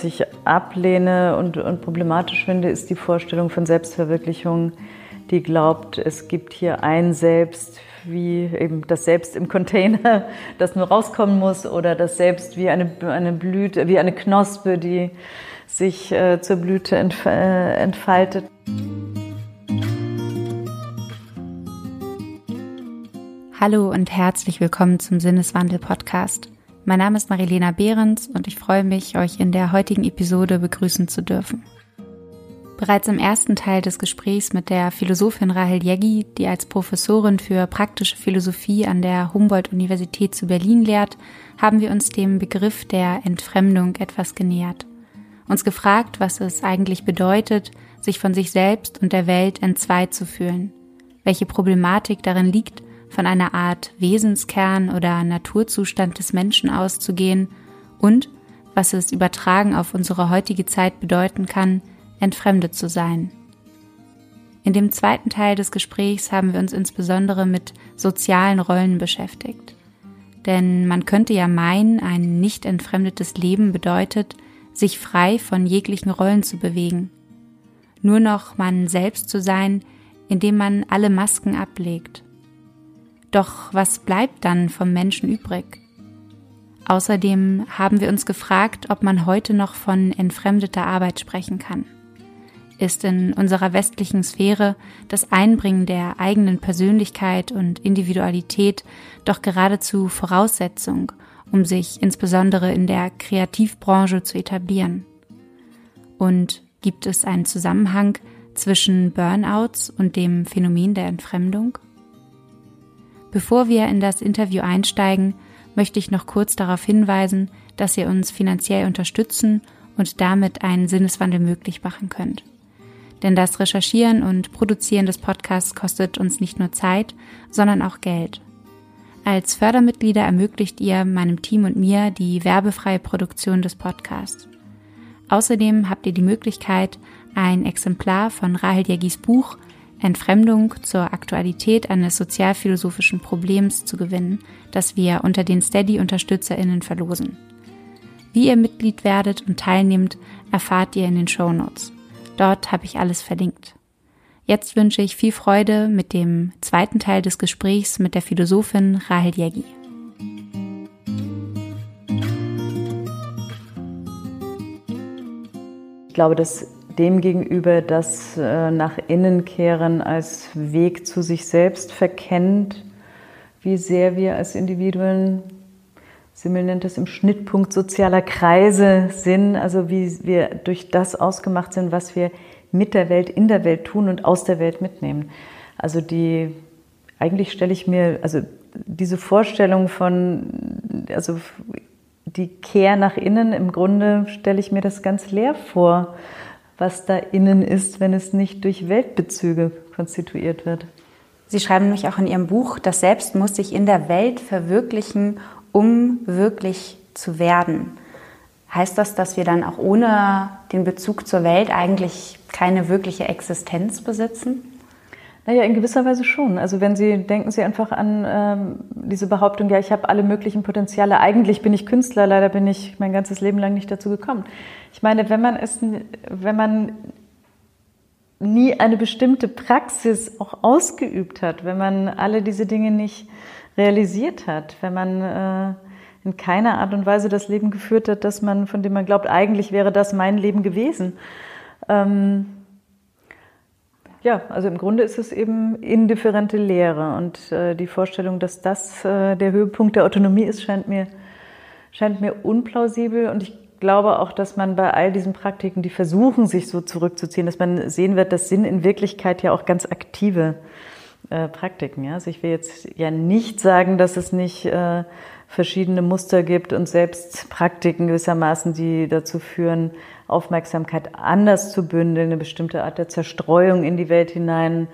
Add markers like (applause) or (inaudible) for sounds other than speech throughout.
was ich ablehne und, und problematisch finde, ist die Vorstellung von Selbstverwirklichung, die glaubt, es gibt hier ein Selbst, wie eben das Selbst im Container, (laughs) das nur rauskommen muss, oder das Selbst wie eine, eine Blüte, wie eine Knospe, die sich äh, zur Blüte entf äh, entfaltet. Hallo und herzlich willkommen zum Sinneswandel-Podcast. Mein Name ist Marilena Behrens und ich freue mich, euch in der heutigen Episode begrüßen zu dürfen. Bereits im ersten Teil des Gesprächs mit der Philosophin Rahel Jeggi, die als Professorin für praktische Philosophie an der Humboldt-Universität zu Berlin lehrt, haben wir uns dem Begriff der Entfremdung etwas genähert. Uns gefragt, was es eigentlich bedeutet, sich von sich selbst und der Welt entzweit zu fühlen, welche Problematik darin liegt von einer Art Wesenskern oder Naturzustand des Menschen auszugehen und, was es übertragen auf unsere heutige Zeit bedeuten kann, entfremdet zu sein. In dem zweiten Teil des Gesprächs haben wir uns insbesondere mit sozialen Rollen beschäftigt. Denn man könnte ja meinen, ein nicht entfremdetes Leben bedeutet, sich frei von jeglichen Rollen zu bewegen. Nur noch man selbst zu sein, indem man alle Masken ablegt doch was bleibt dann vom Menschen übrig? Außerdem haben wir uns gefragt, ob man heute noch von entfremdeter Arbeit sprechen kann. Ist in unserer westlichen Sphäre das Einbringen der eigenen Persönlichkeit und Individualität doch geradezu Voraussetzung, um sich insbesondere in der Kreativbranche zu etablieren? Und gibt es einen Zusammenhang zwischen Burnouts und dem Phänomen der Entfremdung? Bevor wir in das Interview einsteigen, möchte ich noch kurz darauf hinweisen, dass ihr uns finanziell unterstützen und damit einen Sinneswandel möglich machen könnt. Denn das Recherchieren und Produzieren des Podcasts kostet uns nicht nur Zeit, sondern auch Geld. Als Fördermitglieder ermöglicht ihr meinem Team und mir die werbefreie Produktion des Podcasts. Außerdem habt ihr die Möglichkeit, ein Exemplar von Rahel Jägis Buch Entfremdung zur Aktualität eines sozialphilosophischen Problems zu gewinnen, das wir unter den Steady-UnterstützerInnen verlosen. Wie ihr Mitglied werdet und teilnehmt, erfahrt ihr in den Show Notes. Dort habe ich alles verlinkt. Jetzt wünsche ich viel Freude mit dem zweiten Teil des Gesprächs mit der Philosophin Rahel Jägi. Ich glaube, dass demgegenüber das äh, nach innen kehren als Weg zu sich selbst verkennt, wie sehr wir als Individuen, Simmel nennt es im Schnittpunkt sozialer Kreise sind, also wie wir durch das ausgemacht sind, was wir mit der Welt, in der Welt tun und aus der Welt mitnehmen. Also die, eigentlich stelle ich mir, also diese Vorstellung von, also die Kehr nach innen, im Grunde stelle ich mir das ganz leer vor was da innen ist, wenn es nicht durch Weltbezüge konstituiert wird. Sie schreiben nämlich auch in Ihrem Buch, das Selbst muss sich in der Welt verwirklichen, um wirklich zu werden. Heißt das, dass wir dann auch ohne den Bezug zur Welt eigentlich keine wirkliche Existenz besitzen? Naja, in gewisser Weise schon. Also wenn Sie, denken Sie einfach an ähm, diese Behauptung, ja, ich habe alle möglichen Potenziale, eigentlich bin ich Künstler, leider bin ich mein ganzes Leben lang nicht dazu gekommen. Ich meine, wenn man es, wenn man nie eine bestimmte Praxis auch ausgeübt hat, wenn man alle diese Dinge nicht realisiert hat, wenn man äh, in keiner Art und Weise das Leben geführt hat, dass man, von dem man glaubt, eigentlich wäre das mein Leben gewesen. Ähm, ja, also im Grunde ist es eben indifferente Lehre und äh, die Vorstellung, dass das äh, der Höhepunkt der Autonomie ist, scheint mir, scheint mir unplausibel und ich glaube auch, dass man bei all diesen Praktiken, die versuchen, sich so zurückzuziehen, dass man sehen wird, dass Sinn in Wirklichkeit ja auch ganz aktive äh, Praktiken. Ja? Also ich will jetzt ja nicht sagen, dass es nicht äh, verschiedene Muster gibt und selbst Praktiken gewissermaßen, die dazu führen, Aufmerksamkeit anders zu bündeln, eine bestimmte Art der Zerstreuung in die Welt hinein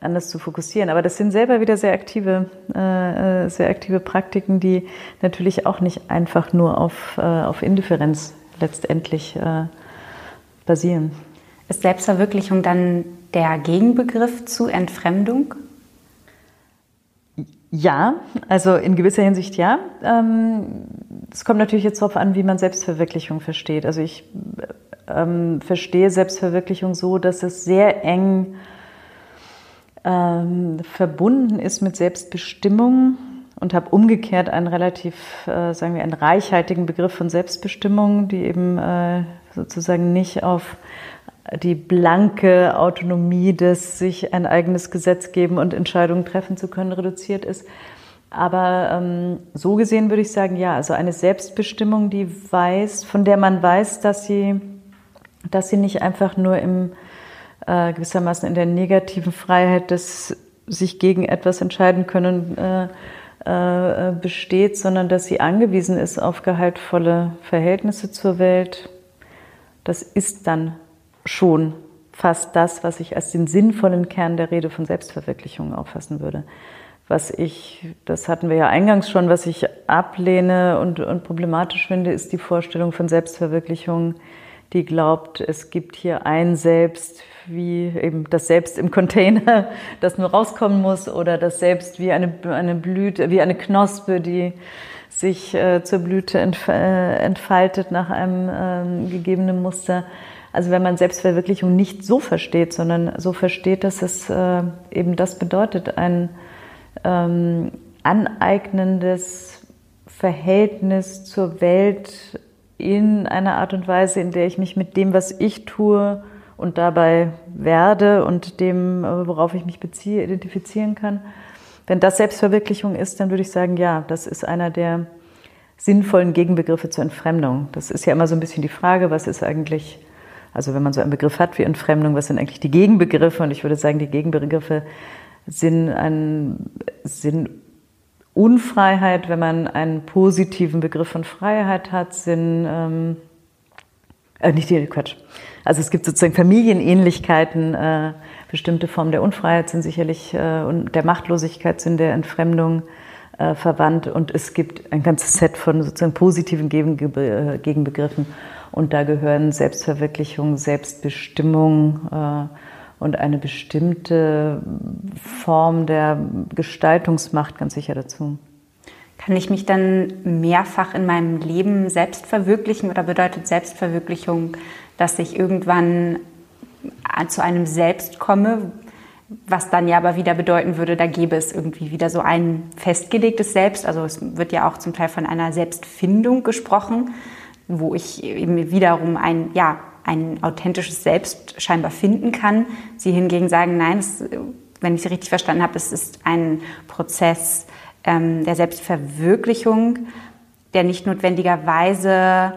anders zu fokussieren. Aber das sind selber wieder sehr aktive, äh, sehr aktive Praktiken, die natürlich auch nicht einfach nur auf, äh, auf Indifferenz letztendlich äh, basieren. Ist Selbstverwirklichung dann der Gegenbegriff zu Entfremdung? Ja, also in gewisser Hinsicht ja. Ähm, es kommt natürlich jetzt darauf an, wie man Selbstverwirklichung versteht. Also ich ähm, verstehe Selbstverwirklichung so, dass es sehr eng ähm, verbunden ist mit Selbstbestimmung und habe umgekehrt einen relativ, äh, sagen wir, einen reichhaltigen Begriff von Selbstbestimmung, die eben äh, sozusagen nicht auf die blanke Autonomie des sich ein eigenes Gesetz geben und Entscheidungen treffen zu können reduziert ist. Aber ähm, so gesehen würde ich sagen, ja, also eine Selbstbestimmung, die weiß, von der man weiß, dass sie, dass sie nicht einfach nur im äh, gewissermaßen in der negativen Freiheit des sich gegen etwas entscheiden können äh, äh, besteht, sondern dass sie angewiesen ist auf gehaltvolle Verhältnisse zur Welt. Das ist dann schon fast das, was ich als den sinnvollen Kern der Rede von Selbstverwirklichung auffassen würde. Was ich, das hatten wir ja eingangs schon, was ich ablehne und, und problematisch finde, ist die Vorstellung von Selbstverwirklichung, die glaubt, es gibt hier ein Selbst, wie eben das Selbst im Container, (laughs) das nur rauskommen muss, oder das Selbst wie eine, eine Blüte, wie eine Knospe, die sich äh, zur Blüte äh, entfaltet nach einem äh, gegebenen Muster. Also wenn man Selbstverwirklichung nicht so versteht, sondern so versteht, dass es äh, eben das bedeutet, ein ähm, aneignendes Verhältnis zur Welt in einer Art und Weise, in der ich mich mit dem, was ich tue und dabei werde und dem, worauf ich mich beziehe, identifizieren kann. Wenn das Selbstverwirklichung ist, dann würde ich sagen, ja, das ist einer der sinnvollen Gegenbegriffe zur Entfremdung. Das ist ja immer so ein bisschen die Frage, was ist eigentlich, also wenn man so einen Begriff hat wie Entfremdung, was sind eigentlich die Gegenbegriffe? Und ich würde sagen, die Gegenbegriffe sind, ein, sind Unfreiheit, wenn man einen positiven Begriff von Freiheit hat, sind ähm, äh, nicht die Quatsch. Also es gibt sozusagen Familienähnlichkeiten, äh, bestimmte Formen der Unfreiheit sind sicherlich äh, und der Machtlosigkeit sind der Entfremdung äh, verwandt und es gibt ein ganzes Set von sozusagen positiven Gegenbe Gegenbegriffen und da gehören Selbstverwirklichung, Selbstbestimmung äh, und eine bestimmte Form der Gestaltungsmacht ganz sicher dazu. Kann ich mich dann mehrfach in meinem Leben selbst verwirklichen oder bedeutet Selbstverwirklichung, dass ich irgendwann zu einem Selbst komme, was dann ja aber wieder bedeuten würde, da gäbe es irgendwie wieder so ein festgelegtes Selbst. Also es wird ja auch zum Teil von einer Selbstfindung gesprochen, wo ich eben wiederum ein, ja, ein authentisches Selbst scheinbar finden kann. Sie hingegen sagen, nein, es, wenn ich Sie richtig verstanden habe, es ist ein Prozess ähm, der Selbstverwirklichung, der nicht notwendigerweise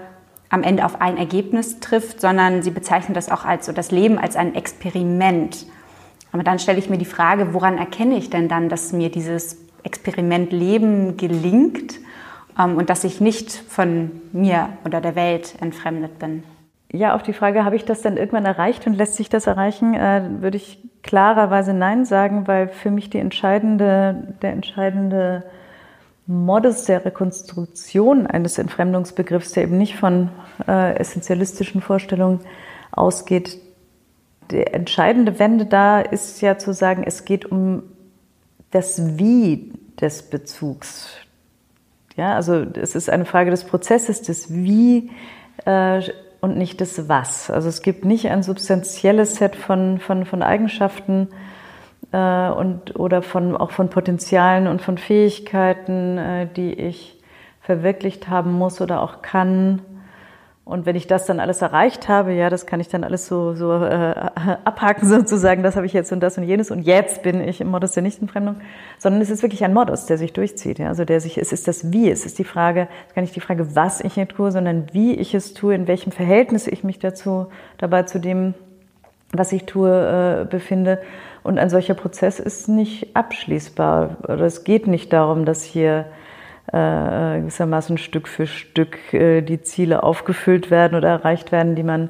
am Ende auf ein Ergebnis trifft, sondern Sie bezeichnen das auch als so das Leben als ein Experiment. Aber dann stelle ich mir die Frage, woran erkenne ich denn dann, dass mir dieses Experiment Leben gelingt und dass ich nicht von mir oder der Welt entfremdet bin? Ja, auf die Frage, habe ich das dann irgendwann erreicht und lässt sich das erreichen, äh, würde ich klarerweise Nein sagen, weil für mich die entscheidende, der entscheidende Modus der Rekonstruktion eines Entfremdungsbegriffs, der eben nicht von äh, essentialistischen Vorstellungen ausgeht, der entscheidende Wende da ist ja zu sagen, es geht um das Wie des Bezugs. Ja, also es ist eine Frage des Prozesses, des Wie äh, und nicht das Was. Also es gibt nicht ein substanzielles Set von, von, von Eigenschaften äh, und, oder von, auch von Potenzialen und von Fähigkeiten, äh, die ich verwirklicht haben muss oder auch kann, und wenn ich das dann alles erreicht habe, ja, das kann ich dann alles so, so äh, (laughs) abhaken sozusagen, das habe ich jetzt und das und jenes und jetzt bin ich im Modus der Nichtentfremdung, sondern es ist wirklich ein Modus, der sich durchzieht. Ja? Also der sich, es ist das Wie, es ist die Frage, es ist gar nicht die Frage, was ich hier tue, sondern wie ich es tue, in welchem Verhältnis ich mich dazu, dabei zu dem, was ich tue, äh, befinde. Und ein solcher Prozess ist nicht abschließbar. Oder es geht nicht darum, dass hier äh, gewissermaßen Stück für Stück äh, die Ziele aufgefüllt werden oder erreicht werden, die man,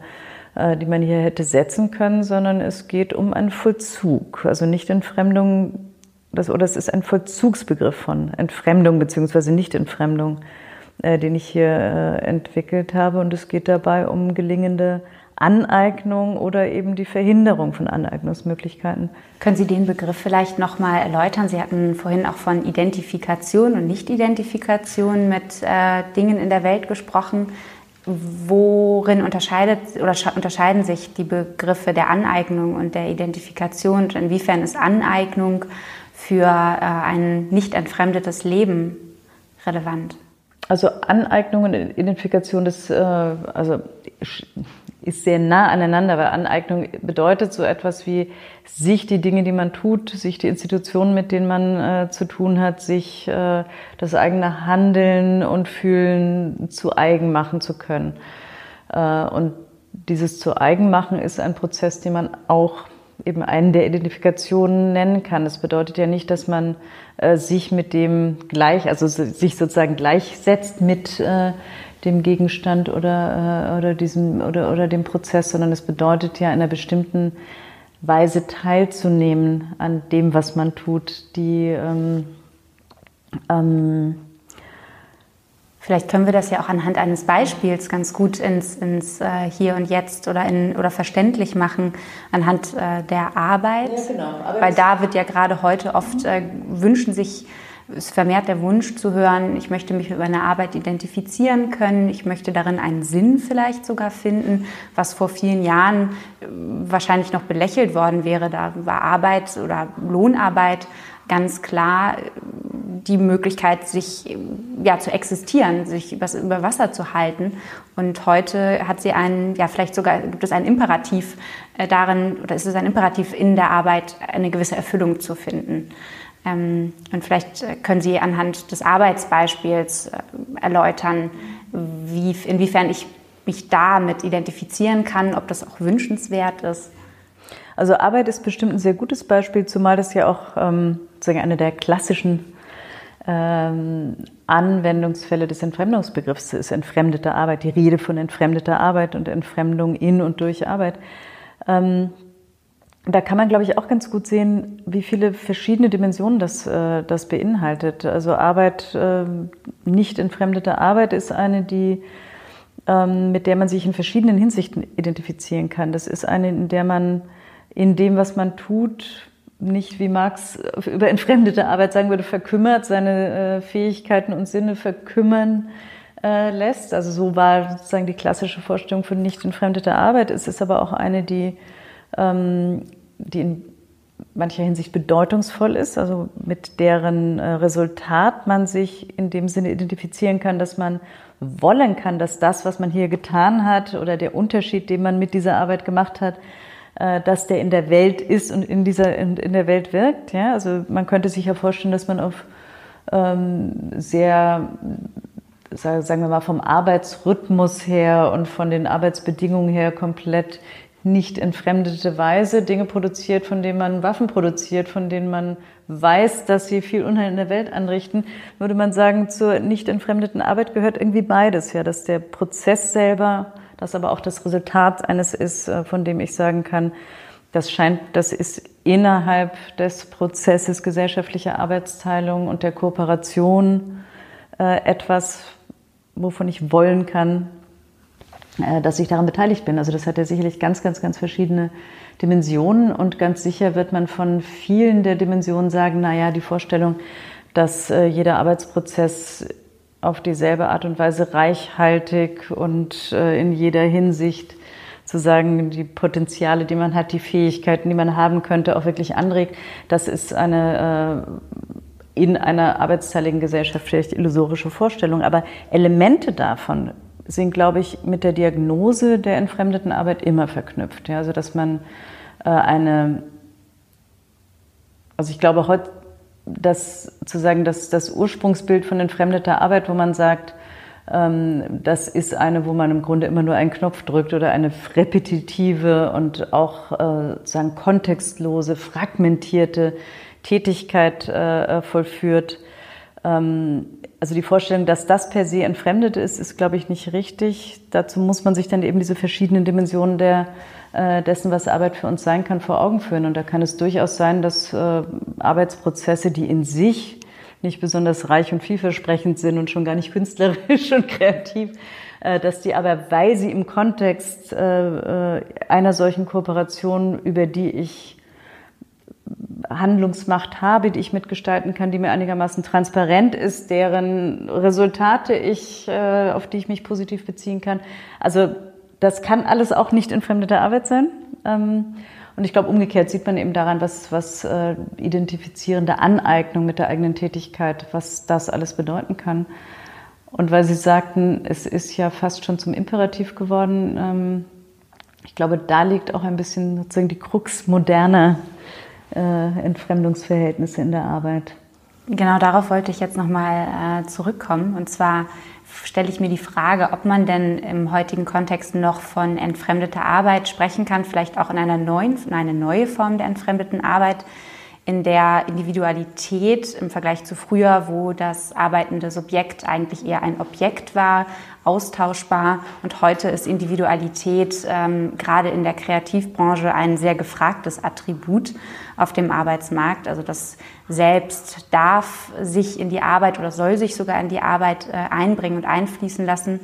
äh, die man hier hätte setzen können, sondern es geht um einen Vollzug. Also nicht Entfremdung, das, oder es ist ein Vollzugsbegriff von Entfremdung beziehungsweise Nicht-Entfremdung, äh, den ich hier äh, entwickelt habe. Und es geht dabei um gelingende Aneignung oder eben die Verhinderung von Aneignungsmöglichkeiten. Können Sie den Begriff vielleicht noch mal erläutern? Sie hatten vorhin auch von Identifikation und Nicht-Identifikation mit äh, Dingen in der Welt gesprochen. Worin unterscheidet oder unterscheiden sich die Begriffe der Aneignung und der Identifikation und inwiefern ist Aneignung für äh, ein nicht entfremdetes Leben relevant? Also Aneignung und Identifikation, das äh, also ist sehr nah aneinander, weil Aneignung bedeutet so etwas wie sich die Dinge, die man tut, sich die Institutionen, mit denen man äh, zu tun hat, sich äh, das eigene Handeln und Fühlen zu eigen machen zu können. Äh, und dieses zu eigen machen ist ein Prozess, den man auch eben einen der Identifikationen nennen kann. Das bedeutet ja nicht, dass man äh, sich mit dem gleich, also sich sozusagen gleichsetzt mit äh, dem Gegenstand oder, äh, oder, diesem, oder, oder dem Prozess, sondern es bedeutet ja in einer bestimmten Weise teilzunehmen an dem, was man tut, die ähm, ähm, Vielleicht können wir das ja auch anhand eines Beispiels ganz gut ins, ins äh, Hier und Jetzt oder, in, oder verständlich machen, anhand äh, der Arbeit. Ja, genau. Weil da wird ja gerade heute oft äh, wünschen sich es vermehrt der Wunsch zu hören, ich möchte mich mit meiner Arbeit identifizieren können, ich möchte darin einen Sinn vielleicht sogar finden, was vor vielen Jahren äh, wahrscheinlich noch belächelt worden wäre. Da war Arbeit oder Lohnarbeit ganz klar äh, die Möglichkeit, sich ja, zu existieren, sich über Wasser zu halten. Und heute hat sie einen, ja, vielleicht sogar gibt es einen Imperativ äh, darin, oder ist es ein Imperativ in der Arbeit, eine gewisse Erfüllung zu finden. Ähm, und vielleicht äh, können Sie anhand des Arbeitsbeispiels äh, erläutern, wie, inwiefern ich mich damit identifizieren kann, ob das auch wünschenswert ist. Also Arbeit ist bestimmt ein sehr gutes Beispiel, zumal das ja auch ähm, sozusagen eine der klassischen ähm, Anwendungsfälle des Entfremdungsbegriffs ist, entfremdete Arbeit, die Rede von entfremdeter Arbeit und Entfremdung in und durch Arbeit. Ähm, da kann man, glaube ich, auch ganz gut sehen, wie viele verschiedene Dimensionen das, äh, das beinhaltet. Also Arbeit, äh, nicht entfremdete Arbeit ist eine, die, ähm, mit der man sich in verschiedenen Hinsichten identifizieren kann. Das ist eine, in der man in dem, was man tut, nicht, wie Marx über entfremdete Arbeit sagen würde, verkümmert, seine äh, Fähigkeiten und Sinne verkümmern äh, lässt. Also so war sozusagen die klassische Vorstellung von nicht entfremdeter Arbeit. Es ist aber auch eine, die die in mancher Hinsicht bedeutungsvoll ist, also mit deren äh, Resultat man sich in dem Sinne identifizieren kann, dass man wollen kann, dass das, was man hier getan hat oder der Unterschied, den man mit dieser Arbeit gemacht hat, äh, dass der in der Welt ist und in dieser in der Welt wirkt. Ja, also man könnte sich ja vorstellen, dass man auf ähm, sehr sagen wir mal vom Arbeitsrhythmus her und von den Arbeitsbedingungen her komplett nicht entfremdete Weise Dinge produziert, von denen man Waffen produziert, von denen man weiß, dass sie viel Unheil in der Welt anrichten, würde man sagen, zur nicht entfremdeten Arbeit gehört irgendwie beides, ja, dass der Prozess selber, das aber auch das Resultat eines ist, äh, von dem ich sagen kann, das scheint, das ist innerhalb des Prozesses gesellschaftlicher Arbeitsteilung und der Kooperation äh, etwas, wovon ich wollen kann, dass ich daran beteiligt bin. Also das hat ja sicherlich ganz, ganz, ganz verschiedene Dimensionen und ganz sicher wird man von vielen der Dimensionen sagen, naja, die Vorstellung, dass äh, jeder Arbeitsprozess auf dieselbe Art und Weise reichhaltig und äh, in jeder Hinsicht zu sagen, die Potenziale, die man hat, die Fähigkeiten, die man haben könnte, auch wirklich anregt. Das ist eine in einer arbeitsteiligen Gesellschaft vielleicht illusorische Vorstellung. Aber Elemente davon sind, glaube ich, mit der Diagnose der entfremdeten Arbeit immer verknüpft. Ja? Also dass man äh, eine, also ich glaube heute, dass zu sagen, dass das Ursprungsbild von entfremdeter Arbeit, wo man sagt, ähm, das ist eine, wo man im Grunde immer nur einen Knopf drückt oder eine repetitive und auch äh, sozusagen kontextlose, fragmentierte Tätigkeit äh, vollführt. Ähm, also die Vorstellung, dass das per se entfremdet ist, ist, glaube ich, nicht richtig. Dazu muss man sich dann eben diese verschiedenen Dimensionen der, äh, dessen, was Arbeit für uns sein kann, vor Augen führen. Und da kann es durchaus sein, dass äh, Arbeitsprozesse, die in sich nicht besonders reich und vielversprechend sind und schon gar nicht (laughs) künstlerisch und kreativ, äh, dass die aber, weil sie im Kontext äh, einer solchen Kooperation, über die ich Handlungsmacht habe, die ich mitgestalten kann, die mir einigermaßen transparent ist, deren Resultate ich, auf die ich mich positiv beziehen kann. Also das kann alles auch nicht entfremdete Arbeit sein. Ähm, und ich glaube, umgekehrt sieht man eben daran, was, was äh, identifizierende Aneignung mit der eigenen Tätigkeit, was das alles bedeuten kann. Und weil Sie sagten, es ist ja fast schon zum Imperativ geworden, ähm, ich glaube, da liegt auch ein bisschen sozusagen die Krux moderner äh, Entfremdungsverhältnisse in der Arbeit. Genau darauf wollte ich jetzt nochmal äh, zurückkommen. Und zwar stelle ich mir die Frage, ob man denn im heutigen Kontext noch von entfremdeter Arbeit sprechen kann, vielleicht auch in einer neuen, in eine neue Form der entfremdeten Arbeit, in der Individualität im Vergleich zu früher, wo das arbeitende Subjekt eigentlich eher ein Objekt war, austauschbar. Und heute ist Individualität ähm, gerade in der Kreativbranche ein sehr gefragtes Attribut auf dem Arbeitsmarkt. Also das Selbst darf sich in die Arbeit oder soll sich sogar in die Arbeit äh, einbringen und einfließen lassen.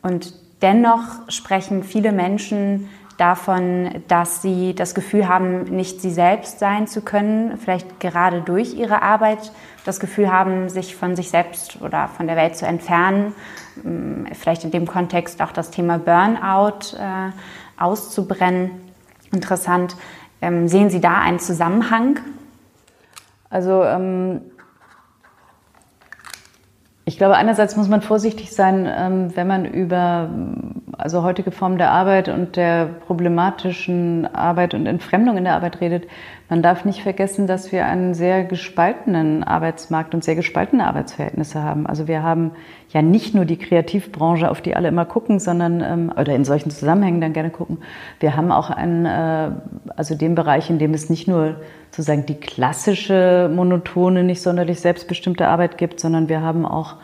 Und dennoch sprechen viele Menschen davon, dass sie das Gefühl haben, nicht sie selbst sein zu können, vielleicht gerade durch ihre Arbeit das Gefühl haben, sich von sich selbst oder von der Welt zu entfernen. Ähm, vielleicht in dem Kontext auch das Thema Burnout äh, auszubrennen. Interessant. Ähm, sehen Sie da einen Zusammenhang? Also ähm, ich glaube, einerseits muss man vorsichtig sein, ähm, wenn man über also heutige Formen der Arbeit und der problematischen Arbeit und Entfremdung in der Arbeit redet. Man darf nicht vergessen, dass wir einen sehr gespaltenen Arbeitsmarkt und sehr gespaltene Arbeitsverhältnisse haben. Also wir haben ja nicht nur die Kreativbranche, auf die alle immer gucken, sondern ähm, oder in solchen Zusammenhängen dann gerne gucken. Wir haben auch einen, äh, also den Bereich, in dem es nicht nur sozusagen die klassische monotone, nicht sonderlich selbstbestimmte Arbeit gibt, sondern wir haben auch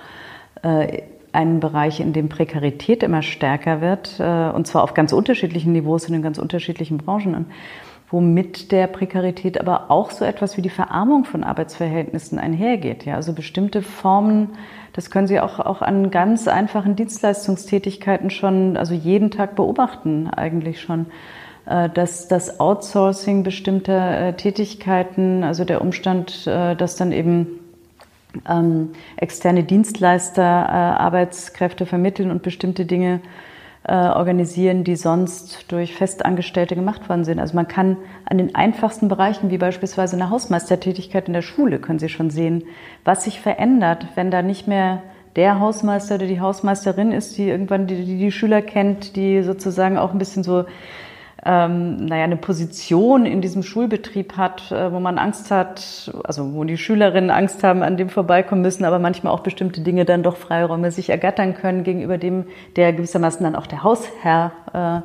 äh, einen Bereich, in dem Prekarität immer stärker wird, äh, und zwar auf ganz unterschiedlichen Niveaus und in ganz unterschiedlichen Branchen. Und womit der Prekarität aber auch so etwas wie die Verarmung von Arbeitsverhältnissen einhergeht. Ja, also bestimmte Formen, das können Sie auch, auch an ganz einfachen Dienstleistungstätigkeiten schon, also jeden Tag beobachten eigentlich schon, äh, dass das Outsourcing bestimmter äh, Tätigkeiten, also der Umstand, dass dann eben ähm, externe Dienstleister äh, Arbeitskräfte vermitteln und bestimmte Dinge äh, organisieren, die sonst durch Festangestellte gemacht worden sind. Also man kann an den einfachsten Bereichen, wie beispielsweise eine Hausmeistertätigkeit in der Schule, können Sie schon sehen, was sich verändert, wenn da nicht mehr der Hausmeister oder die Hausmeisterin ist, die irgendwann die, die, die Schüler kennt, die sozusagen auch ein bisschen so ähm, naja, eine Position in diesem Schulbetrieb hat, äh, wo man Angst hat, also wo die Schülerinnen Angst haben, an dem vorbeikommen müssen, aber manchmal auch bestimmte Dinge dann doch Freiräume sich ergattern können gegenüber dem, der gewissermaßen dann auch der Hausherr, äh,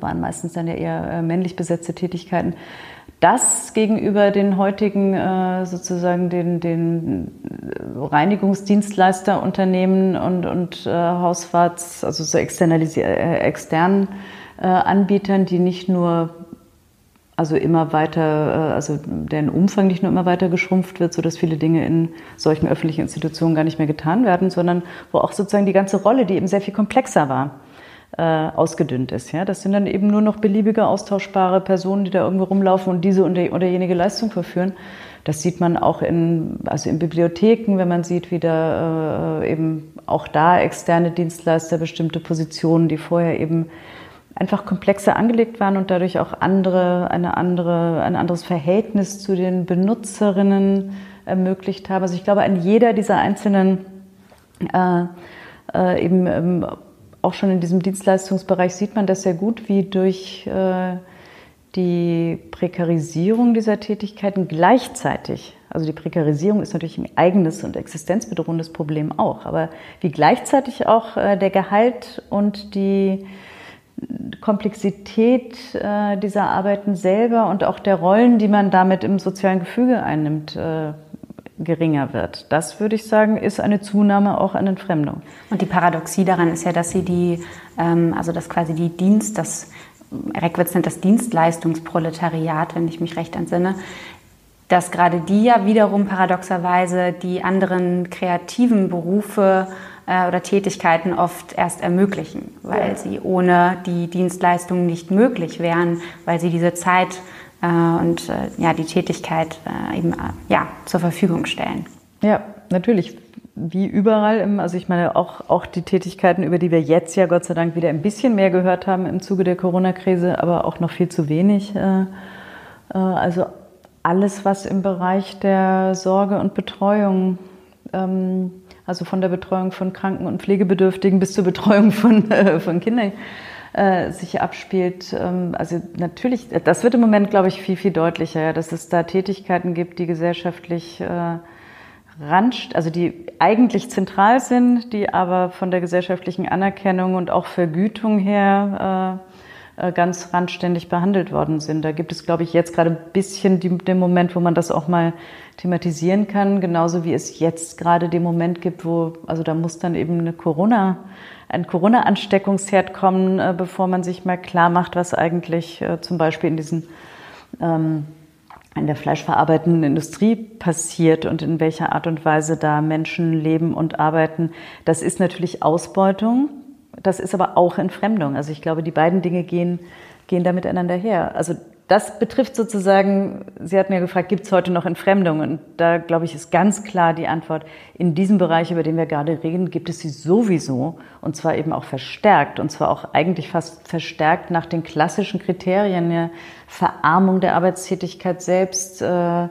waren meistens dann ja eher äh, männlich besetzte Tätigkeiten, das gegenüber den heutigen äh, sozusagen den, den Reinigungsdienstleisterunternehmen und, und äh, Hausfahrts, also so externalisier äh, externen äh, Anbietern, die nicht nur also immer weiter, äh, also deren Umfang nicht nur immer weiter geschrumpft wird, sodass viele Dinge in solchen öffentlichen Institutionen gar nicht mehr getan werden, sondern wo auch sozusagen die ganze Rolle, die eben sehr viel komplexer war, äh, ausgedünnt ist. Ja? Das sind dann eben nur noch beliebige austauschbare Personen, die da irgendwo rumlaufen und diese oder jenige Leistung verführen. Das sieht man auch in, also in Bibliotheken, wenn man sieht, wie da äh, eben auch da externe Dienstleister bestimmte Positionen, die vorher eben einfach komplexer angelegt waren und dadurch auch andere, eine andere, ein anderes Verhältnis zu den Benutzerinnen ermöglicht haben. Also ich glaube, an jeder dieser einzelnen äh, äh, eben ähm, auch schon in diesem Dienstleistungsbereich sieht man das sehr gut, wie durch äh, die Prekarisierung dieser Tätigkeiten gleichzeitig, also die Prekarisierung ist natürlich ein eigenes und existenzbedrohendes Problem auch, aber wie gleichzeitig auch äh, der Gehalt und die Komplexität äh, dieser Arbeiten selber und auch der Rollen, die man damit im sozialen Gefüge einnimmt, äh, geringer wird. Das würde ich sagen, ist eine Zunahme auch an Entfremdung. Und die Paradoxie daran ist ja, dass sie die, ähm, also dass quasi die Dienst, das Reckwitz nennt das Dienstleistungsproletariat, wenn ich mich recht entsinne, dass gerade die ja wiederum paradoxerweise die anderen kreativen Berufe äh, oder Tätigkeiten oft erst ermöglichen, weil ja. sie ohne die Dienstleistungen nicht möglich wären, weil sie diese Zeit äh, und äh, ja, die Tätigkeit äh, eben äh, ja, zur Verfügung stellen. Ja, natürlich. Wie überall, im, also ich meine auch, auch die Tätigkeiten, über die wir jetzt ja Gott sei Dank wieder ein bisschen mehr gehört haben im Zuge der Corona-Krise, aber auch noch viel zu wenig. Äh, also alles, was im Bereich der Sorge und Betreuung, ähm, also von der Betreuung von Kranken und Pflegebedürftigen bis zur Betreuung von, äh, von Kindern, äh, sich abspielt. Ähm, also natürlich, das wird im Moment, glaube ich, viel, viel deutlicher, ja, dass es da Tätigkeiten gibt, die gesellschaftlich äh, rand, also die eigentlich zentral sind, die aber von der gesellschaftlichen Anerkennung und auch Vergütung her äh, ganz randständig behandelt worden sind. Da gibt es, glaube ich, jetzt gerade ein bisschen den Moment, wo man das auch mal thematisieren kann, genauso wie es jetzt gerade den Moment gibt, wo, also da muss dann eben eine Corona, ein Corona-Ansteckungsherd kommen, äh, bevor man sich mal klar macht, was eigentlich äh, zum Beispiel in diesen ähm, in der fleischverarbeitenden Industrie passiert und in welcher Art und Weise da Menschen leben und arbeiten. Das ist natürlich Ausbeutung das ist aber auch Entfremdung. Also ich glaube, die beiden Dinge gehen, gehen da miteinander her. Also das betrifft sozusagen, Sie hatten ja gefragt, gibt es heute noch Entfremdung? Und da, glaube ich, ist ganz klar die Antwort, in diesem Bereich, über den wir gerade reden, gibt es sie sowieso und zwar eben auch verstärkt und zwar auch eigentlich fast verstärkt nach den klassischen Kriterien der Verarmung der Arbeitstätigkeit selbst, äh,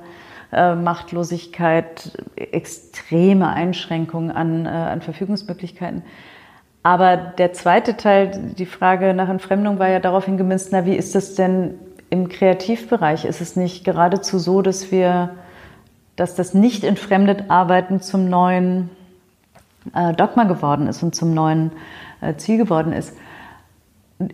äh, Machtlosigkeit, extreme Einschränkungen an, äh, an Verfügungsmöglichkeiten. Aber der zweite Teil, die Frage nach Entfremdung, war ja daraufhin gemünzt, na, wie ist das denn im Kreativbereich? Ist es nicht geradezu so, dass wir, dass das nicht entfremdet Arbeiten zum neuen äh, Dogma geworden ist und zum neuen äh, Ziel geworden ist?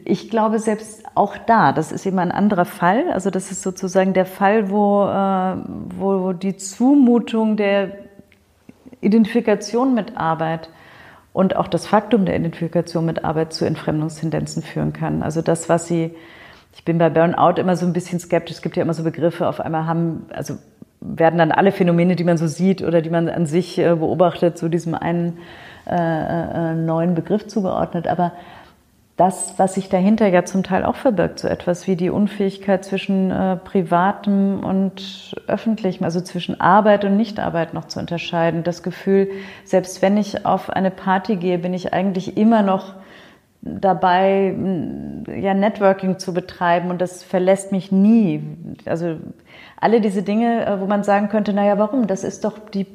Ich glaube selbst auch da, das ist eben ein anderer Fall. Also das ist sozusagen der Fall, wo, äh, wo die Zumutung der Identifikation mit Arbeit und auch das Faktum der Identifikation mit Arbeit zu Entfremdungstendenzen führen kann. Also das, was Sie, ich bin bei Burnout immer so ein bisschen skeptisch, es gibt ja immer so Begriffe, auf einmal haben, also werden dann alle Phänomene, die man so sieht oder die man an sich äh, beobachtet, so diesem einen äh, äh, neuen Begriff zugeordnet. Aber das, was sich dahinter ja zum Teil auch verbirgt, so etwas wie die Unfähigkeit zwischen äh, privatem und öffentlichem, also zwischen Arbeit und Nichtarbeit noch zu unterscheiden. Das Gefühl, selbst wenn ich auf eine Party gehe, bin ich eigentlich immer noch dabei, ja, Networking zu betreiben und das verlässt mich nie. Also alle diese Dinge, äh, wo man sagen könnte, naja, warum? Das ist doch die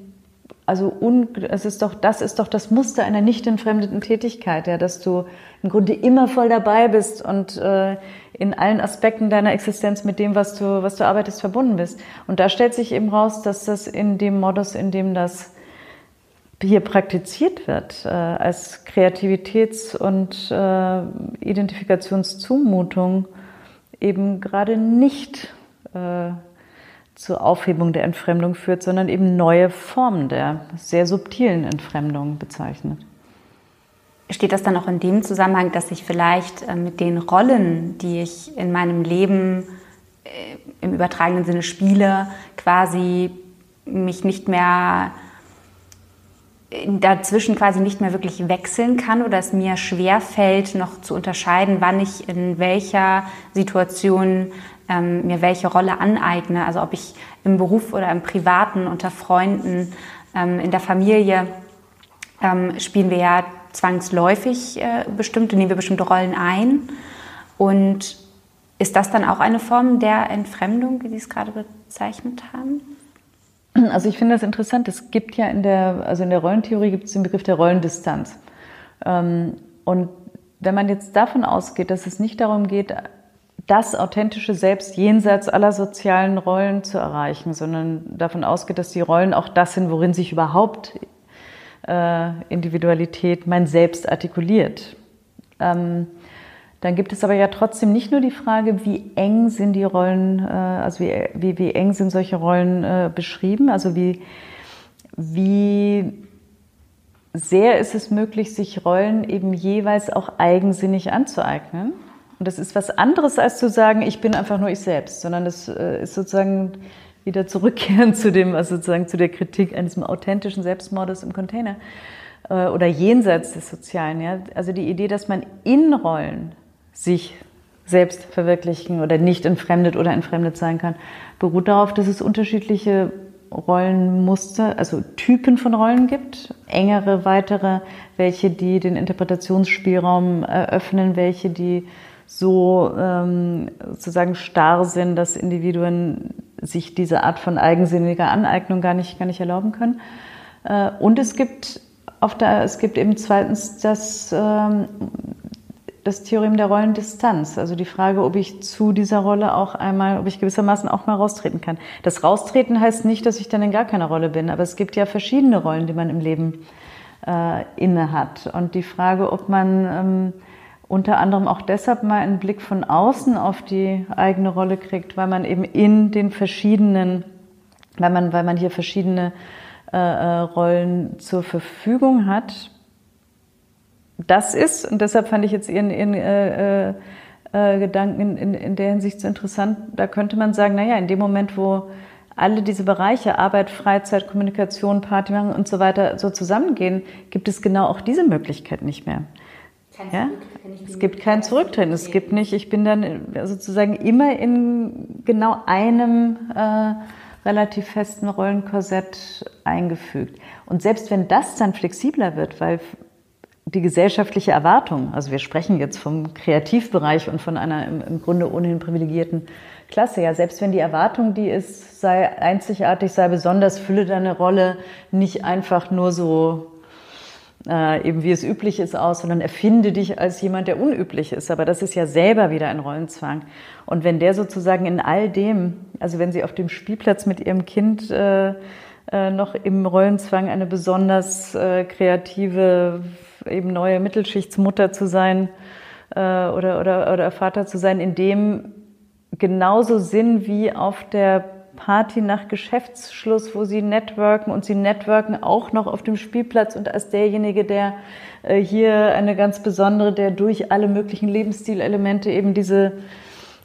also un, es ist doch, das ist doch das Muster einer nicht entfremdeten Tätigkeit, ja, dass du im Grunde immer voll dabei bist und äh, in allen Aspekten deiner Existenz mit dem, was du, was du arbeitest, verbunden bist. Und da stellt sich eben raus, dass das in dem Modus, in dem das hier praktiziert wird, äh, als Kreativitäts- und äh, Identifikationszumutung eben gerade nicht äh, zur Aufhebung der Entfremdung führt, sondern eben neue Formen der sehr subtilen Entfremdung bezeichnet. Steht das dann auch in dem Zusammenhang, dass ich vielleicht äh, mit den Rollen, die ich in meinem Leben äh, im übertragenen Sinne spiele, quasi mich nicht mehr dazwischen quasi nicht mehr wirklich wechseln kann oder es mir schwer fällt, noch zu unterscheiden, wann ich in welcher Situation ähm, mir welche Rolle aneigne. Also ob ich im Beruf oder im Privaten, unter Freunden, ähm, in der Familie ähm, spielen wir ja zwangsläufig äh, bestimmte, nehmen wir bestimmte Rollen ein. Und ist das dann auch eine Form der Entfremdung, wie Sie es gerade bezeichnet haben? Also ich finde das interessant. Es gibt ja in der, also in der Rollentheorie gibt es den Begriff der Rollendistanz. Ähm, und wenn man jetzt davon ausgeht, dass es nicht darum geht, das authentische Selbst jenseits aller sozialen Rollen zu erreichen, sondern davon ausgeht, dass die Rollen auch das sind, worin sich überhaupt äh, Individualität, mein Selbst artikuliert. Ähm, dann gibt es aber ja trotzdem nicht nur die Frage, wie eng sind die Rollen, äh, also wie, wie, wie eng sind solche Rollen äh, beschrieben, also wie, wie sehr ist es möglich, sich Rollen eben jeweils auch eigensinnig anzueignen. Und das ist was anderes, als zu sagen, ich bin einfach nur ich selbst, sondern das äh, ist sozusagen wieder zurückkehren (laughs) zu dem, also sozusagen zu der Kritik eines authentischen Selbstmordes im Container äh, oder jenseits des Sozialen. Ja? Also die Idee, dass man in Rollen sich selbst verwirklichen oder nicht entfremdet oder entfremdet sein kann, beruht darauf, dass es unterschiedliche Rollenmuster, also Typen von Rollen gibt, engere, weitere, welche die den Interpretationsspielraum eröffnen, welche die so ähm, sozusagen starr sind, dass Individuen sich diese Art von eigensinniger Aneignung gar nicht, gar nicht erlauben können. Äh, und es gibt auf der, es gibt eben zweitens das, ähm, das Theorem der Rollendistanz, also die Frage, ob ich zu dieser Rolle auch einmal, ob ich gewissermaßen auch mal raustreten kann. Das Raustreten heißt nicht, dass ich dann in gar keiner Rolle bin, aber es gibt ja verschiedene Rollen, die man im Leben äh, inne hat. Und die Frage, ob man ähm, unter anderem auch deshalb mal einen Blick von außen auf die eigene Rolle kriegt, weil man eben in den verschiedenen, weil man, weil man hier verschiedene äh, äh Rollen zur Verfügung hat. Das ist, und deshalb fand ich jetzt Ihren, Ihren äh, äh, äh, Gedanken in, in, in der Hinsicht so interessant, da könnte man sagen, naja, in dem Moment, wo alle diese Bereiche, Arbeit, Freizeit, Kommunikation, Party machen und so weiter, so zusammengehen, gibt es genau auch diese Möglichkeit nicht mehr. Ja? Es gibt kein Zurücktreten. Es gibt nicht, ich bin dann sozusagen immer in genau einem äh, relativ festen Rollenkorsett eingefügt. Und selbst wenn das dann flexibler wird, weil die gesellschaftliche Erwartung, also wir sprechen jetzt vom Kreativbereich und von einer im, im Grunde ohnehin privilegierten Klasse, ja, selbst wenn die Erwartung, die ist, sei einzigartig, sei besonders, fülle deine Rolle nicht einfach nur so äh, eben wie es üblich ist aus, sondern erfinde dich als jemand, der unüblich ist. Aber das ist ja selber wieder ein Rollenzwang. Und wenn der sozusagen in all dem, also wenn Sie auf dem Spielplatz mit Ihrem Kind äh, äh, noch im Rollenzwang eine besonders äh, kreative, eben neue Mittelschichtsmutter zu sein äh, oder, oder, oder Vater zu sein, in dem genauso Sinn wie auf der Party nach Geschäftsschluss, wo sie networken und sie networken auch noch auf dem Spielplatz und als derjenige, der äh, hier eine ganz besondere, der durch alle möglichen Lebensstilelemente eben diese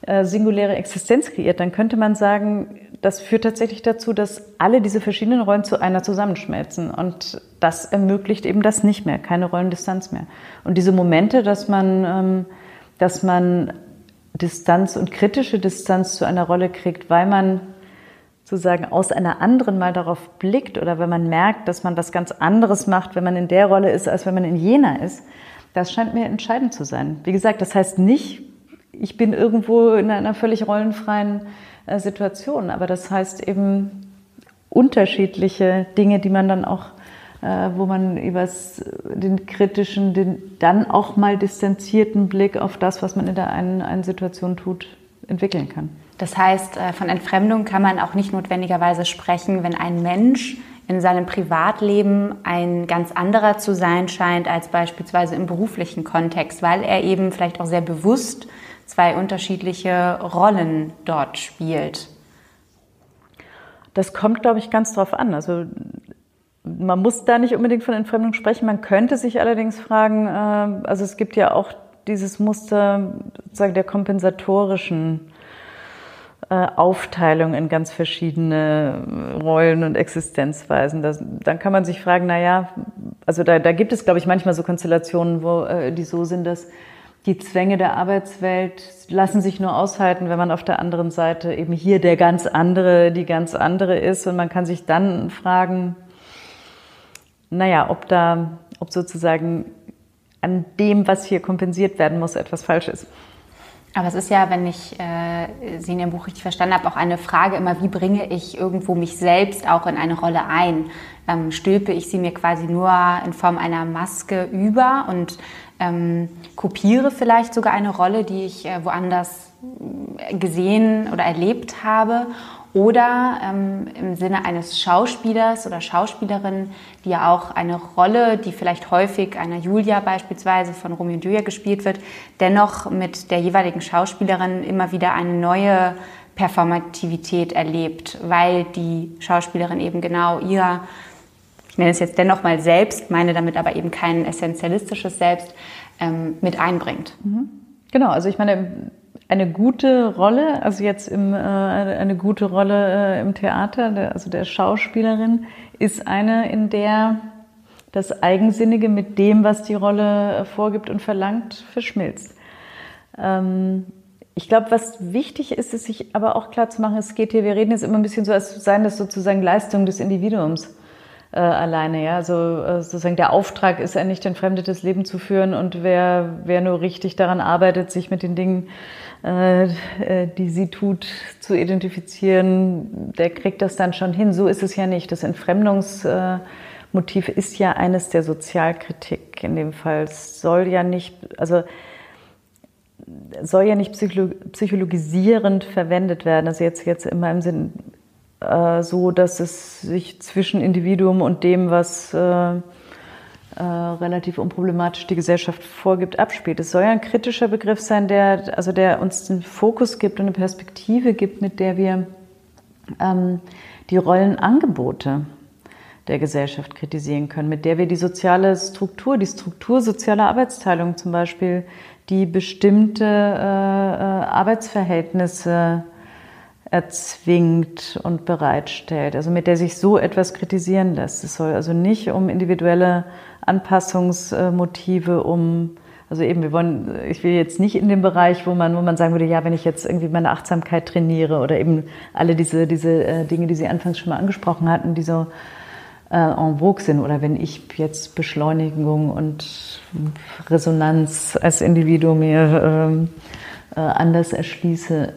äh, singuläre Existenz kreiert, dann könnte man sagen, das führt tatsächlich dazu, dass alle diese verschiedenen Rollen zu einer zusammenschmelzen. Und das ermöglicht eben das nicht mehr, keine Rollendistanz mehr. Und diese Momente, dass man, ähm, dass man Distanz und kritische Distanz zu einer Rolle kriegt, weil man sozusagen aus einer anderen mal darauf blickt oder wenn man merkt, dass man was ganz anderes macht, wenn man in der Rolle ist, als wenn man in jener ist, das scheint mir entscheidend zu sein. Wie gesagt, das heißt nicht, ich bin irgendwo in einer völlig rollenfreien äh, Situation, aber das heißt eben unterschiedliche Dinge, die man dann auch, äh, wo man über den kritischen, den dann auch mal distanzierten Blick auf das, was man in der einen, einen Situation tut, entwickeln kann. Das heißt, äh, von Entfremdung kann man auch nicht notwendigerweise sprechen, wenn ein Mensch in seinem Privatleben ein ganz anderer zu sein scheint als beispielsweise im beruflichen Kontext, weil er eben vielleicht auch sehr bewusst zwei unterschiedliche Rollen dort spielt. Das kommt, glaube ich, ganz drauf an. Also man muss da nicht unbedingt von Entfremdung sprechen. Man könnte sich allerdings fragen, äh, also es gibt ja auch dieses Muster sozusagen der kompensatorischen Aufteilung in ganz verschiedene Rollen und Existenzweisen. Das, dann kann man sich fragen, na ja, also da, da gibt es, glaube ich, manchmal so Konstellationen, wo äh, die so sind, dass die Zwänge der Arbeitswelt lassen sich nur aushalten, wenn man auf der anderen Seite eben hier der ganz andere, die ganz andere ist. Und man kann sich dann fragen, naja, ob da, ob sozusagen an dem, was hier kompensiert werden muss, etwas falsch ist. Aber es ist ja, wenn ich äh, Sie in Ihrem Buch richtig verstanden habe, auch eine Frage immer, wie bringe ich irgendwo mich selbst auch in eine Rolle ein? Ähm, stülpe ich sie mir quasi nur in Form einer Maske über und ähm, kopiere vielleicht sogar eine Rolle, die ich äh, woanders äh, gesehen oder erlebt habe? Oder ähm, im Sinne eines Schauspielers oder Schauspielerin, die ja auch eine Rolle, die vielleicht häufig einer Julia beispielsweise von Romeo und Julia gespielt wird, dennoch mit der jeweiligen Schauspielerin immer wieder eine neue Performativität erlebt, weil die Schauspielerin eben genau ihr, ich nenne es jetzt dennoch mal selbst, meine damit aber eben kein essentialistisches Selbst, ähm, mit einbringt. Mhm. Genau, also ich meine, eine gute Rolle, also jetzt im, äh, eine gute Rolle äh, im Theater, der, also der Schauspielerin, ist eine, in der das Eigensinnige mit dem, was die Rolle äh, vorgibt und verlangt, verschmilzt. Ähm, ich glaube, was wichtig ist, ist sich aber auch klar zu machen, es geht hier, wir reden jetzt immer ein bisschen so, als seien das sozusagen Leistungen des Individuums äh, alleine. Ja? Also äh, sozusagen der Auftrag ist ein nicht entfremdetes Leben zu führen und wer, wer nur richtig daran arbeitet, sich mit den Dingen, die sie tut, zu identifizieren, der kriegt das dann schon hin. So ist es ja nicht. Das Entfremdungsmotiv ist ja eines der Sozialkritik in dem Fall. Es soll ja nicht, also soll ja nicht psychologisierend verwendet werden. Also jetzt, jetzt in meinem Sinn äh, so, dass es sich zwischen Individuum und dem, was äh, äh, relativ unproblematisch die Gesellschaft vorgibt, abspielt. Es soll ja ein kritischer Begriff sein, der, also der uns den Fokus gibt und eine Perspektive gibt, mit der wir ähm, die Rollenangebote der Gesellschaft kritisieren können, mit der wir die soziale Struktur, die Struktur sozialer Arbeitsteilung zum Beispiel, die bestimmte äh, äh Arbeitsverhältnisse erzwingt und bereitstellt, also mit der sich so etwas kritisieren lässt. Es soll also nicht um individuelle Anpassungsmotive, um also eben, wir wollen, ich will jetzt nicht in dem Bereich, wo man, wo man sagen würde, ja, wenn ich jetzt irgendwie meine Achtsamkeit trainiere oder eben alle diese, diese äh, Dinge, die Sie anfangs schon mal angesprochen hatten, die so äh, en vogue sind oder wenn ich jetzt Beschleunigung und Resonanz als Individuum mir ähm, äh, anders erschließe,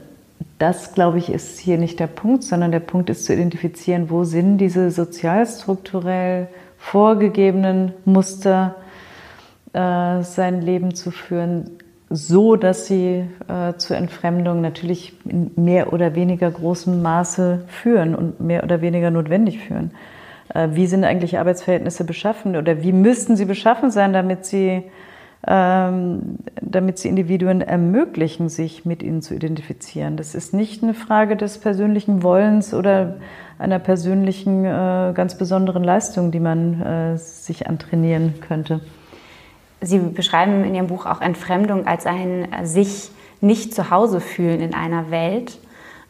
das, glaube ich, ist hier nicht der Punkt, sondern der Punkt ist zu identifizieren, wo sind diese sozialstrukturell vorgegebenen Muster, äh, sein Leben zu führen, so dass sie äh, zur Entfremdung natürlich in mehr oder weniger großem Maße führen und mehr oder weniger notwendig führen. Äh, wie sind eigentlich Arbeitsverhältnisse beschaffen oder wie müssten sie beschaffen sein, damit sie damit sie Individuen ermöglichen, sich mit ihnen zu identifizieren. Das ist nicht eine Frage des persönlichen Wollens oder einer persönlichen, äh, ganz besonderen Leistung, die man äh, sich antrainieren könnte. Sie beschreiben in Ihrem Buch auch Entfremdung als ein sich nicht zu Hause fühlen in einer Welt.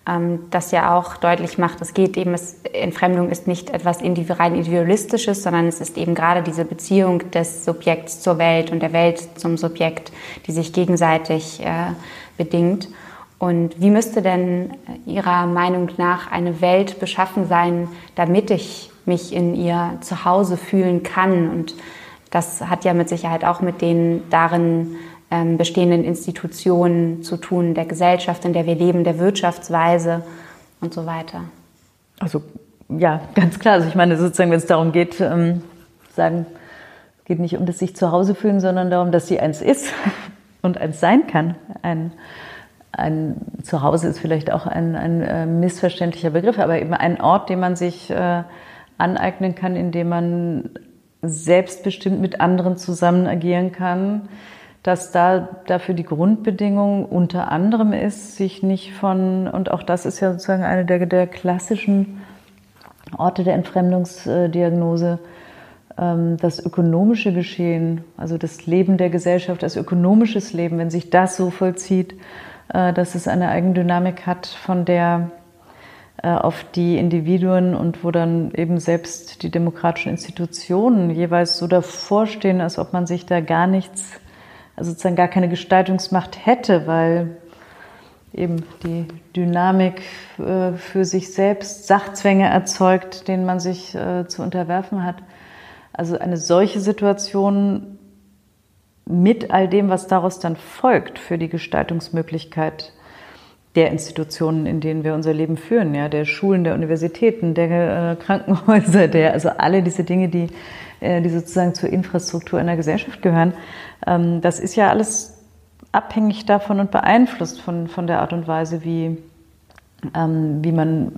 Ähm, das ja auch deutlich macht, es geht eben, es, Entfremdung ist nicht etwas rein individualistisches, sondern es ist eben gerade diese Beziehung des Subjekts zur Welt und der Welt zum Subjekt, die sich gegenseitig äh, bedingt. Und wie müsste denn Ihrer Meinung nach eine Welt beschaffen sein, damit ich mich in ihr Zuhause fühlen kann? Und das hat ja mit Sicherheit auch mit den darin ähm, bestehenden Institutionen zu tun, der Gesellschaft, in der wir leben, der Wirtschaftsweise und so weiter. Also ja, ganz klar. Also ich meine sozusagen, wenn es darum geht, ähm, sagen, es geht nicht um das sich zu Hause fühlen, sondern darum, dass sie eins ist (laughs) und eins sein kann. Ein, ein Zuhause ist vielleicht auch ein, ein äh, missverständlicher Begriff, aber eben ein Ort, den man sich äh, aneignen kann, in dem man selbstbestimmt mit anderen zusammen agieren kann, dass da dafür die Grundbedingung unter anderem ist, sich nicht von, und auch das ist ja sozusagen eine der, der klassischen Orte der Entfremdungsdiagnose, ähm, das ökonomische Geschehen, also das Leben der Gesellschaft als ökonomisches Leben, wenn sich das so vollzieht, äh, dass es eine Eigendynamik hat, von der äh, auf die Individuen und wo dann eben selbst die demokratischen Institutionen jeweils so davor stehen, als ob man sich da gar nichts also sozusagen gar keine Gestaltungsmacht hätte, weil eben die Dynamik äh, für sich selbst Sachzwänge erzeugt, denen man sich äh, zu unterwerfen hat. Also eine solche Situation mit all dem, was daraus dann folgt für die Gestaltungsmöglichkeit der Institutionen, in denen wir unser Leben führen, ja, der Schulen, der Universitäten, der äh, Krankenhäuser, der, also alle diese Dinge, die, die sozusagen zur Infrastruktur einer Gesellschaft gehören. Ähm, das ist ja alles abhängig davon und beeinflusst von, von der Art und Weise, wie, ähm, wie man,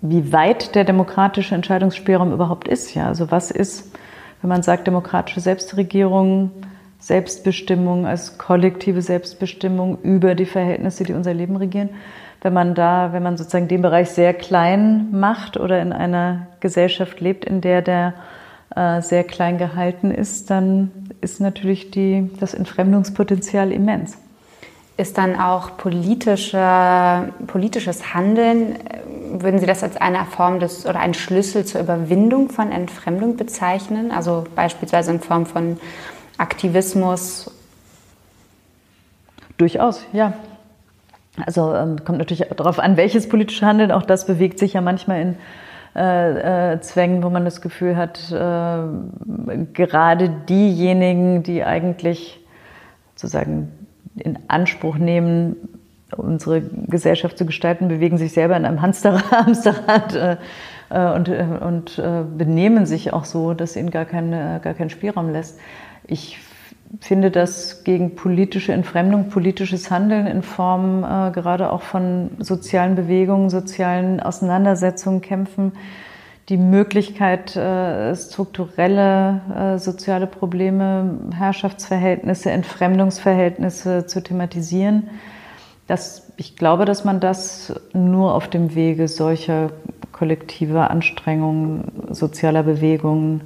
wie weit der demokratische Entscheidungsspielraum überhaupt ist, ja. Also was ist, wenn man sagt, demokratische Selbstregierung, Selbstbestimmung, als kollektive Selbstbestimmung über die Verhältnisse, die unser Leben regieren. Wenn man da, wenn man sozusagen den Bereich sehr klein macht oder in einer Gesellschaft lebt, in der der äh, sehr klein gehalten ist, dann ist natürlich die, das Entfremdungspotenzial immens. ist dann auch politische, politisches Handeln, würden Sie das als eine Form des oder einen Schlüssel zur Überwindung von Entfremdung bezeichnen? Also beispielsweise in Form von Aktivismus? Durchaus, ja. Also ähm, kommt natürlich darauf an, welches politische Handeln. Auch das bewegt sich ja manchmal in äh, äh, Zwängen, wo man das Gefühl hat, äh, gerade diejenigen, die eigentlich sozusagen in Anspruch nehmen, unsere Gesellschaft zu gestalten, bewegen sich selber in einem Hamsterrad (laughs) äh, und, und benehmen sich auch so, dass ihnen gar, keine, gar keinen Spielraum lässt. Ich finde, dass gegen politische Entfremdung, politisches Handeln in Form äh, gerade auch von sozialen Bewegungen, sozialen Auseinandersetzungen kämpfen, die Möglichkeit, äh, strukturelle äh, soziale Probleme, Herrschaftsverhältnisse, Entfremdungsverhältnisse zu thematisieren. Das, ich glaube, dass man das nur auf dem Wege solcher kollektiver Anstrengungen, sozialer Bewegungen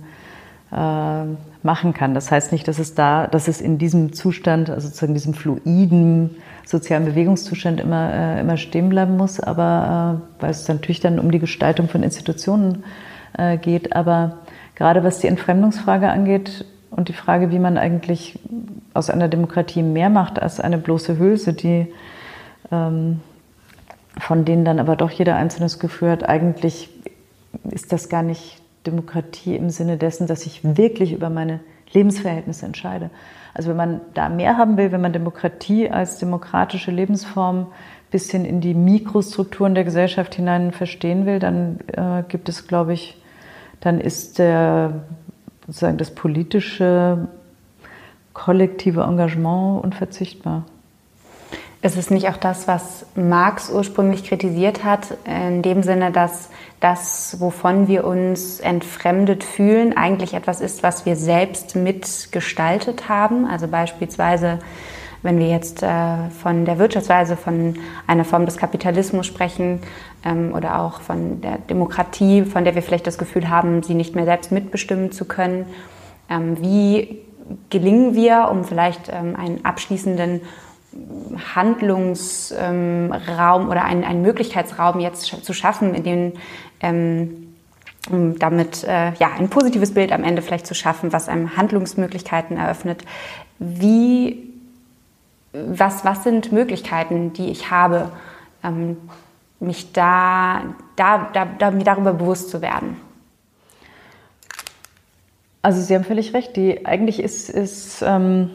äh, machen kann. Das heißt nicht, dass es da, dass es in diesem Zustand, also sozusagen diesem fluiden sozialen Bewegungszustand immer, äh, immer stehen bleiben muss, aber äh, weil es natürlich dann um die Gestaltung von Institutionen äh, geht. Aber gerade was die Entfremdungsfrage angeht und die Frage, wie man eigentlich aus einer Demokratie mehr macht als eine bloße Hülse, die ähm, von denen dann aber doch jeder Einzelne das Gefühl hat, eigentlich ist das gar nicht Demokratie im Sinne dessen, dass ich wirklich über meine Lebensverhältnisse entscheide. Also wenn man da mehr haben will, wenn man Demokratie als demokratische Lebensform bis hin in die Mikrostrukturen der Gesellschaft hinein verstehen will, dann äh, gibt es, glaube ich, dann ist der, sozusagen das politische kollektive Engagement unverzichtbar. Ist es nicht auch das, was Marx ursprünglich kritisiert hat, in dem Sinne, dass das, wovon wir uns entfremdet fühlen, eigentlich etwas ist, was wir selbst mitgestaltet haben? Also beispielsweise, wenn wir jetzt äh, von der Wirtschaftsweise, von einer Form des Kapitalismus sprechen ähm, oder auch von der Demokratie, von der wir vielleicht das Gefühl haben, sie nicht mehr selbst mitbestimmen zu können. Ähm, wie gelingen wir, um vielleicht ähm, einen abschließenden Handlungsraum oder einen, einen Möglichkeitsraum jetzt zu schaffen, in dem ähm, um damit äh, ja, ein positives Bild am Ende vielleicht zu schaffen, was einem Handlungsmöglichkeiten eröffnet. Wie, was, was sind Möglichkeiten, die ich habe, ähm, mich da, da, da, da, mir darüber bewusst zu werden? Also Sie haben völlig recht. Die, eigentlich ist, ist ähm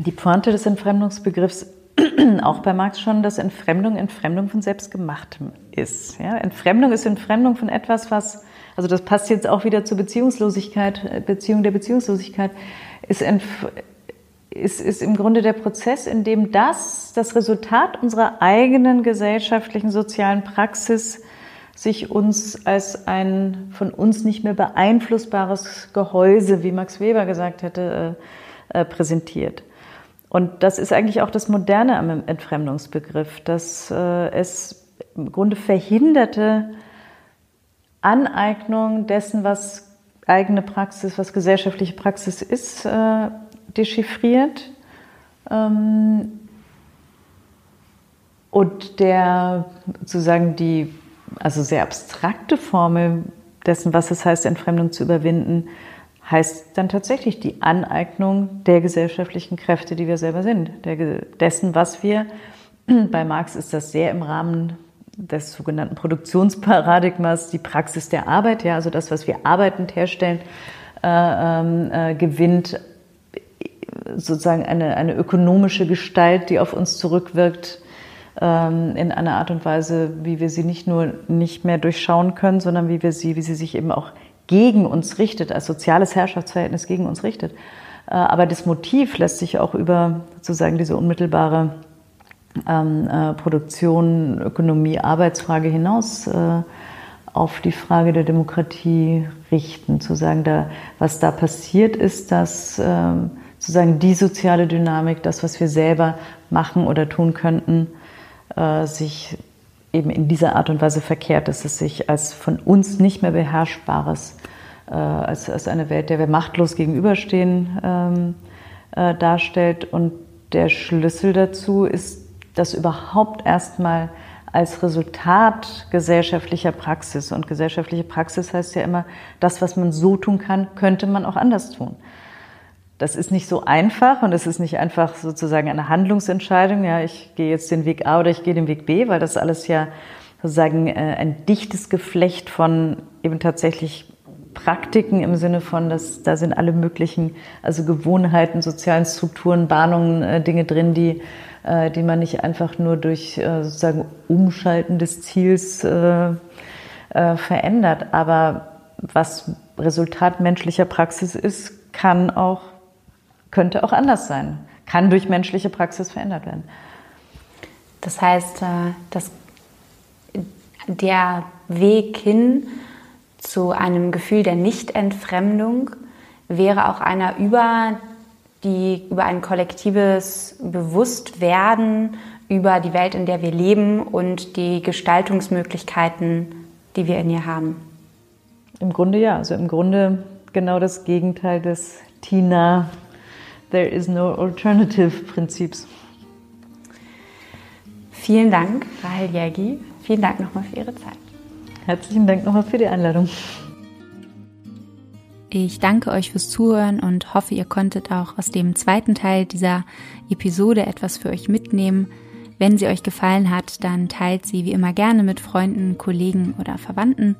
die Pointe des Entfremdungsbegriffs (clears throat) auch bei Marx schon, dass Entfremdung Entfremdung von Selbstgemachtem ist. Ja? Entfremdung ist Entfremdung von etwas, was, also das passt jetzt auch wieder zur Beziehungslosigkeit, Beziehung der Beziehungslosigkeit, ist, ist, ist im Grunde der Prozess, in dem das, das Resultat unserer eigenen gesellschaftlichen sozialen Praxis sich uns als ein von uns nicht mehr beeinflussbares Gehäuse, wie Max Weber gesagt hätte, äh, äh präsentiert. Und das ist eigentlich auch das Moderne am Entfremdungsbegriff, dass äh, es im Grunde verhinderte Aneignung dessen, was eigene Praxis, was gesellschaftliche Praxis ist, äh, dechiffriert. Ähm, und der sozusagen die, also sehr abstrakte Formel dessen, was es heißt, Entfremdung zu überwinden, heißt dann tatsächlich die Aneignung der gesellschaftlichen Kräfte, die wir selber sind, der, dessen, was wir, (clears throat) bei Marx ist das sehr im Rahmen des sogenannten Produktionsparadigmas, die Praxis der Arbeit, ja, also das, was wir arbeitend herstellen, äh, ähm, äh, gewinnt sozusagen eine, eine ökonomische Gestalt, die auf uns zurückwirkt, ähm, in einer Art und Weise, wie wir sie nicht nur nicht mehr durchschauen können, sondern wie wir sie, wie sie sich eben auch gegen uns richtet, als soziales Herrschaftsverhältnis gegen uns richtet. Äh, aber das Motiv lässt sich auch über sozusagen diese unmittelbare ähm, äh, Produktion, Ökonomie, Arbeitsfrage hinaus äh, auf die Frage der Demokratie richten. Zu sagen, da, was da passiert ist, dass ähm, sozusagen die soziale Dynamik, das, was wir selber machen oder tun könnten, äh, sich eben in dieser Art und Weise verkehrt, dass es sich als von uns nicht mehr beherrschbares, äh, als, als eine Welt, der wir machtlos gegenüberstehen, ähm, äh, darstellt. Und der Schlüssel dazu ist, das überhaupt erstmal als Resultat gesellschaftlicher Praxis. Und gesellschaftliche Praxis heißt ja immer, das, was man so tun kann, könnte man auch anders tun. Das ist nicht so einfach und es ist nicht einfach sozusagen eine Handlungsentscheidung. Ja, ich gehe jetzt den Weg A oder ich gehe den Weg B, weil das alles ja sozusagen äh, ein dichtes Geflecht von eben tatsächlich Praktiken im Sinne von, dass da sind alle möglichen, also Gewohnheiten, sozialen Strukturen, Bahnungen, äh, Dinge drin, die, äh, die man nicht einfach nur durch äh, sozusagen Umschalten des Ziels äh, äh, verändert. Aber was Resultat menschlicher Praxis ist, kann auch, könnte auch anders sein, kann durch menschliche Praxis verändert werden. Das heißt, äh, dass der Weg hin zu einem Gefühl der Nichtentfremdung wäre auch einer über, die, über ein kollektives Bewusstwerden über die Welt, in der wir leben und die Gestaltungsmöglichkeiten, die wir in ihr haben. Im Grunde ja, also im Grunde genau das Gegenteil des Tina There is no alternative Prinzips. Vielen Dank, Rahel Jägi. Vielen Dank nochmal für Ihre Zeit. Herzlichen Dank nochmal für die Einladung. Ich danke euch fürs Zuhören und hoffe, ihr konntet auch aus dem zweiten Teil dieser Episode etwas für euch mitnehmen. Wenn sie euch gefallen hat, dann teilt sie wie immer gerne mit Freunden, Kollegen oder Verwandten.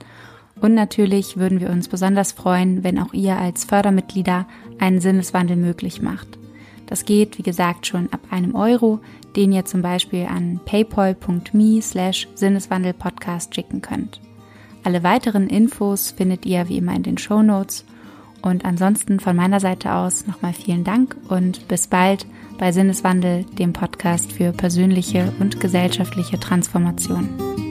Und natürlich würden wir uns besonders freuen, wenn auch ihr als Fördermitglieder einen Sinneswandel möglich macht. Das geht, wie gesagt, schon ab einem Euro, den ihr zum Beispiel an paypal.me slash Sinneswandelpodcast schicken könnt. Alle weiteren Infos findet ihr wie immer in den Show Notes. Und ansonsten von meiner Seite aus nochmal vielen Dank und bis bald bei Sinneswandel, dem Podcast für persönliche und gesellschaftliche Transformation.